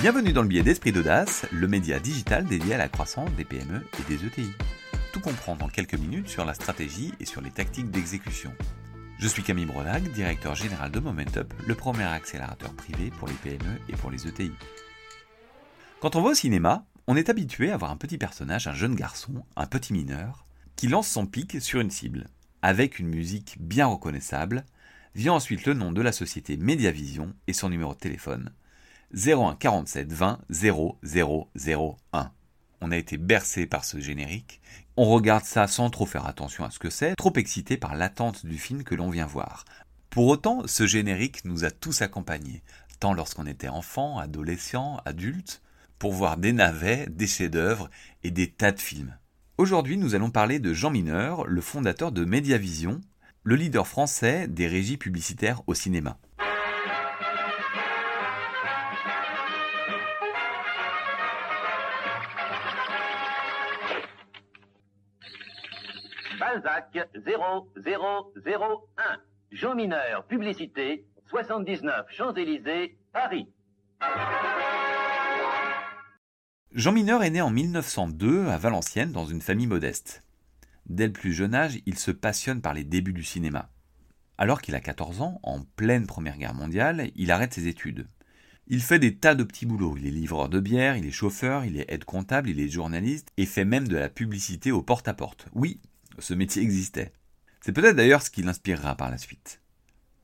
Bienvenue dans le biais d'Esprit d'Audace, le média digital dédié à la croissance des PME et des ETI. Tout comprendre en quelques minutes sur la stratégie et sur les tactiques d'exécution. Je suis Camille Brodag, directeur général de Momentup, le premier accélérateur privé pour les PME et pour les ETI. Quand on va au cinéma, on est habitué à voir un petit personnage, un jeune garçon, un petit mineur, qui lance son pic sur une cible. Avec une musique bien reconnaissable, vient ensuite le nom de la société Mediavision et son numéro de téléphone 01 47 20 0001. On a été bercé par ce générique. On regarde ça sans trop faire attention à ce que c'est, trop excité par l'attente du film que l'on vient voir. Pour autant, ce générique nous a tous accompagnés, tant lorsqu'on était enfant, adolescent, adulte, pour voir des navets, des chefs-d'œuvre et des tas de films. Aujourd'hui, nous allons parler de Jean Mineur, le fondateur de Mediavision, le leader français des régies publicitaires au cinéma. Balzac 0001. Jean Mineur, publicité, 79 Champs-Élysées, Paris. Jean Mineur est né en 1902 à Valenciennes dans une famille modeste. Dès le plus jeune âge, il se passionne par les débuts du cinéma. Alors qu'il a 14 ans, en pleine Première Guerre mondiale, il arrête ses études. Il fait des tas de petits boulots. Il est livreur de bière, il est chauffeur, il est aide comptable, il est journaliste et fait même de la publicité au porte-à-porte. Oui, ce métier existait. C'est peut-être d'ailleurs ce qui l'inspirera par la suite.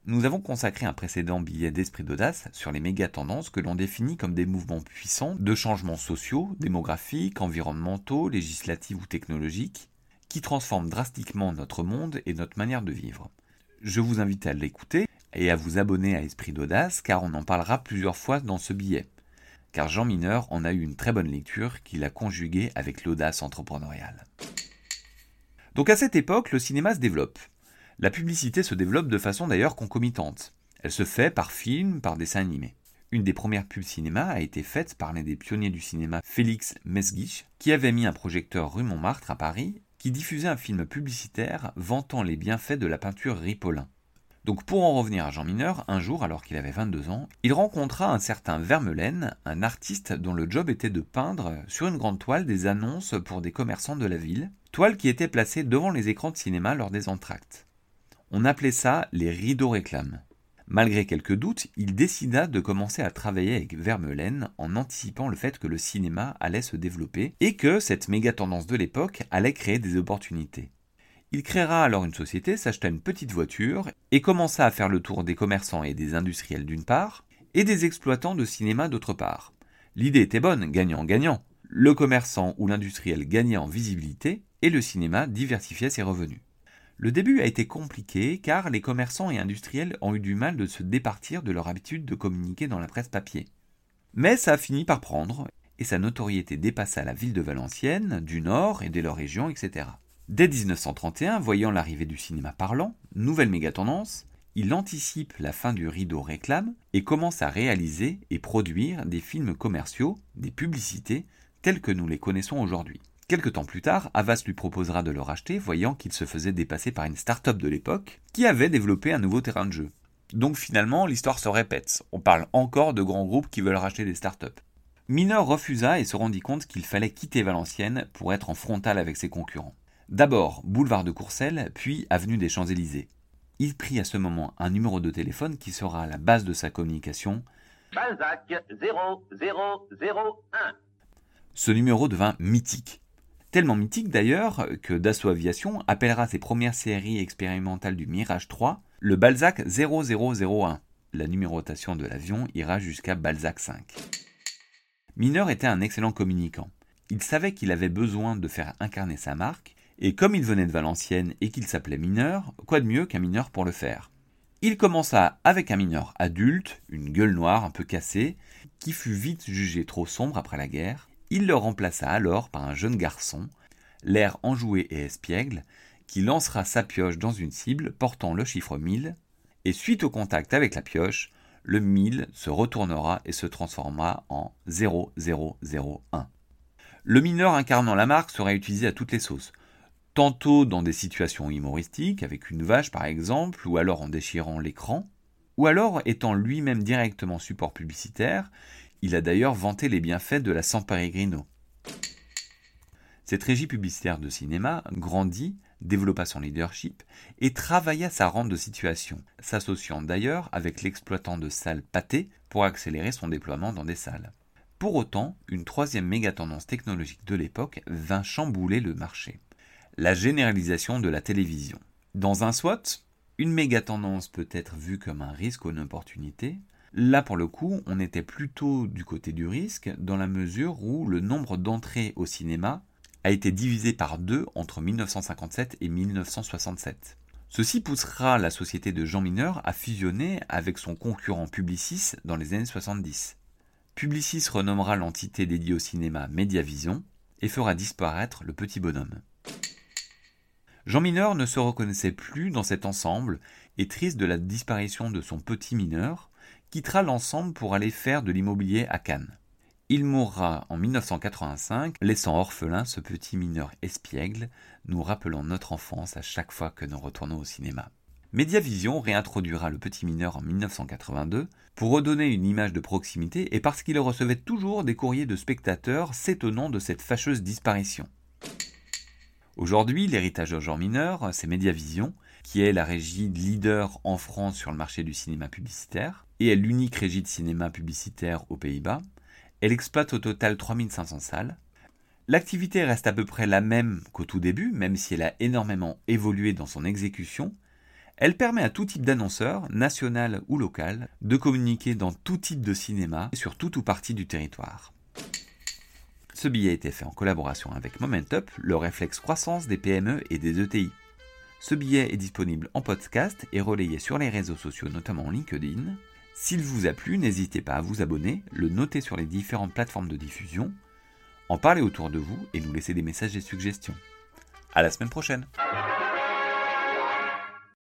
Nous avons consacré un précédent billet d'esprit d'audace sur les méga tendances que l'on définit comme des mouvements puissants de changements sociaux, démographiques, environnementaux, législatifs ou technologiques, qui transforment drastiquement notre monde et notre manière de vivre. Je vous invite à l'écouter et à vous abonner à Esprit d'audace car on en parlera plusieurs fois dans ce billet. Car Jean Mineur en a eu une très bonne lecture qu'il a conjuguée avec l'audace entrepreneuriale. Donc à cette époque, le cinéma se développe. La publicité se développe de façon d'ailleurs concomitante. Elle se fait par film, par dessin animé. Une des premières pubs cinéma a été faite par l'un des pionniers du cinéma, Félix Mesguich, qui avait mis un projecteur rue Montmartre à Paris, qui diffusait un film publicitaire vantant les bienfaits de la peinture Ripollin. Donc pour en revenir à Jean Mineur, un jour, alors qu'il avait 22 ans, il rencontra un certain Vermelaine, un artiste dont le job était de peindre sur une grande toile des annonces pour des commerçants de la ville, qui était placée devant les écrans de cinéma lors des entractes. On appelait ça les rideaux réclames. Malgré quelques doutes, il décida de commencer à travailler avec Vermelaine en anticipant le fait que le cinéma allait se développer et que cette méga tendance de l'époque allait créer des opportunités. Il créera alors une société, s'acheta une petite voiture et commença à faire le tour des commerçants et des industriels d'une part et des exploitants de cinéma d'autre part. L'idée était bonne, gagnant-gagnant. Le commerçant ou l'industriel gagnait en visibilité et le cinéma diversifiait ses revenus. Le début a été compliqué car les commerçants et industriels ont eu du mal de se départir de leur habitude de communiquer dans la presse papier. Mais ça a fini par prendre et sa notoriété dépassa la ville de Valenciennes, du Nord et de leur région, etc. Dès 1931, voyant l'arrivée du cinéma parlant, nouvelle méga tendance, il anticipe la fin du rideau réclame et commence à réaliser et produire des films commerciaux, des publicités, telles que nous les connaissons aujourd'hui. Quelque temps plus tard, Avas lui proposera de le racheter, voyant qu'il se faisait dépasser par une start-up de l'époque, qui avait développé un nouveau terrain de jeu. Donc finalement, l'histoire se répète. On parle encore de grands groupes qui veulent racheter des start-up. Mineur refusa et se rendit compte qu'il fallait quitter Valenciennes pour être en frontal avec ses concurrents. D'abord, boulevard de Courcelles, puis avenue des Champs-Élysées. Il prit à ce moment un numéro de téléphone qui sera la base de sa communication. Balzac 0001. Ce numéro devint mythique. Tellement mythique d'ailleurs que Dassault Aviation appellera ses premières séries expérimentales du Mirage 3 le Balzac 0001. La numérotation de l'avion ira jusqu'à Balzac 5. Mineur était un excellent communicant. Il savait qu'il avait besoin de faire incarner sa marque, et comme il venait de Valenciennes et qu'il s'appelait Mineur, quoi de mieux qu'un mineur pour le faire? Il commença avec un mineur adulte, une gueule noire un peu cassée, qui fut vite jugé trop sombre après la guerre, il le remplaça alors par un jeune garçon, l'air enjoué et espiègle, qui lancera sa pioche dans une cible portant le chiffre 1000, et suite au contact avec la pioche, le 1000 se retournera et se transformera en 0001. Le mineur incarnant la marque sera utilisé à toutes les sauces, tantôt dans des situations humoristiques, avec une vache par exemple, ou alors en déchirant l'écran, ou alors étant lui-même directement support publicitaire, Il a d'ailleurs vanté les bienfaits de la San Pellegrino. Cette régie publicitaire de cinéma grandit, développa son leadership et travailla sa rente de situation, s'associant d'ailleurs avec l'exploitant de salles Pathé pour accélérer son déploiement dans des salles. Pour autant, une troisième méga tendance technologique de l'époque vint chambouler le marché. La généralisation de la télévision. Dans un SWOT, une méga tendance peut être vue comme un risque ou une opportunité. Là, pour le coup, on était plutôt du côté du risque, dans la mesure où le nombre d'entrées au cinéma a été divisé par deux entre 1957 et 1967. Ceci poussera la société de Jean Mineur à fusionner avec son concurrent Publicis dans les années 70. Publicis renommera l'entité dédiée au cinéma Mediavision et fera disparaître le petit bonhomme. Jean Mineur ne se reconnaissait plus dans cet ensemble et triste de la disparition de son petit mineur, quittera l'ensemble pour aller faire de l'immobilier à Cannes. Il mourra en 1985, laissant orphelin ce petit mineur espiègle, nous rappelant notre enfance à chaque fois que nous retournons au cinéma. Mediavision réintroduira le petit mineur en 1982 pour redonner une image de proximité et parce qu'il recevait toujours des courriers de spectateurs s'étonnant de cette fâcheuse disparition. Aujourd'hui, l'héritage de Jean Mineur, c'est Mediavision, qui est la régie leader en France sur le marché du cinéma publicitaire et est l'unique régie de cinéma publicitaire aux Pays-Bas. Elle exploite au total 3500 salles. L'activité reste à peu près la même qu'au tout début, même si elle a énormément évolué dans son exécution. Elle permet à tout type d'annonceur, national ou local, de communiquer dans tout type de cinéma sur tout ou partie du territoire. Ce billet a été fait en collaboration avec Momentup, le réflexe croissance des PME et des ETI. Ce billet est disponible en podcast et relayé sur les réseaux sociaux, notamment LinkedIn. S'il vous a plu, n'hésitez pas à vous abonner, le noter sur les différentes plateformes de diffusion, en parler autour de vous et nous laisser des messages et suggestions. À la semaine prochaine!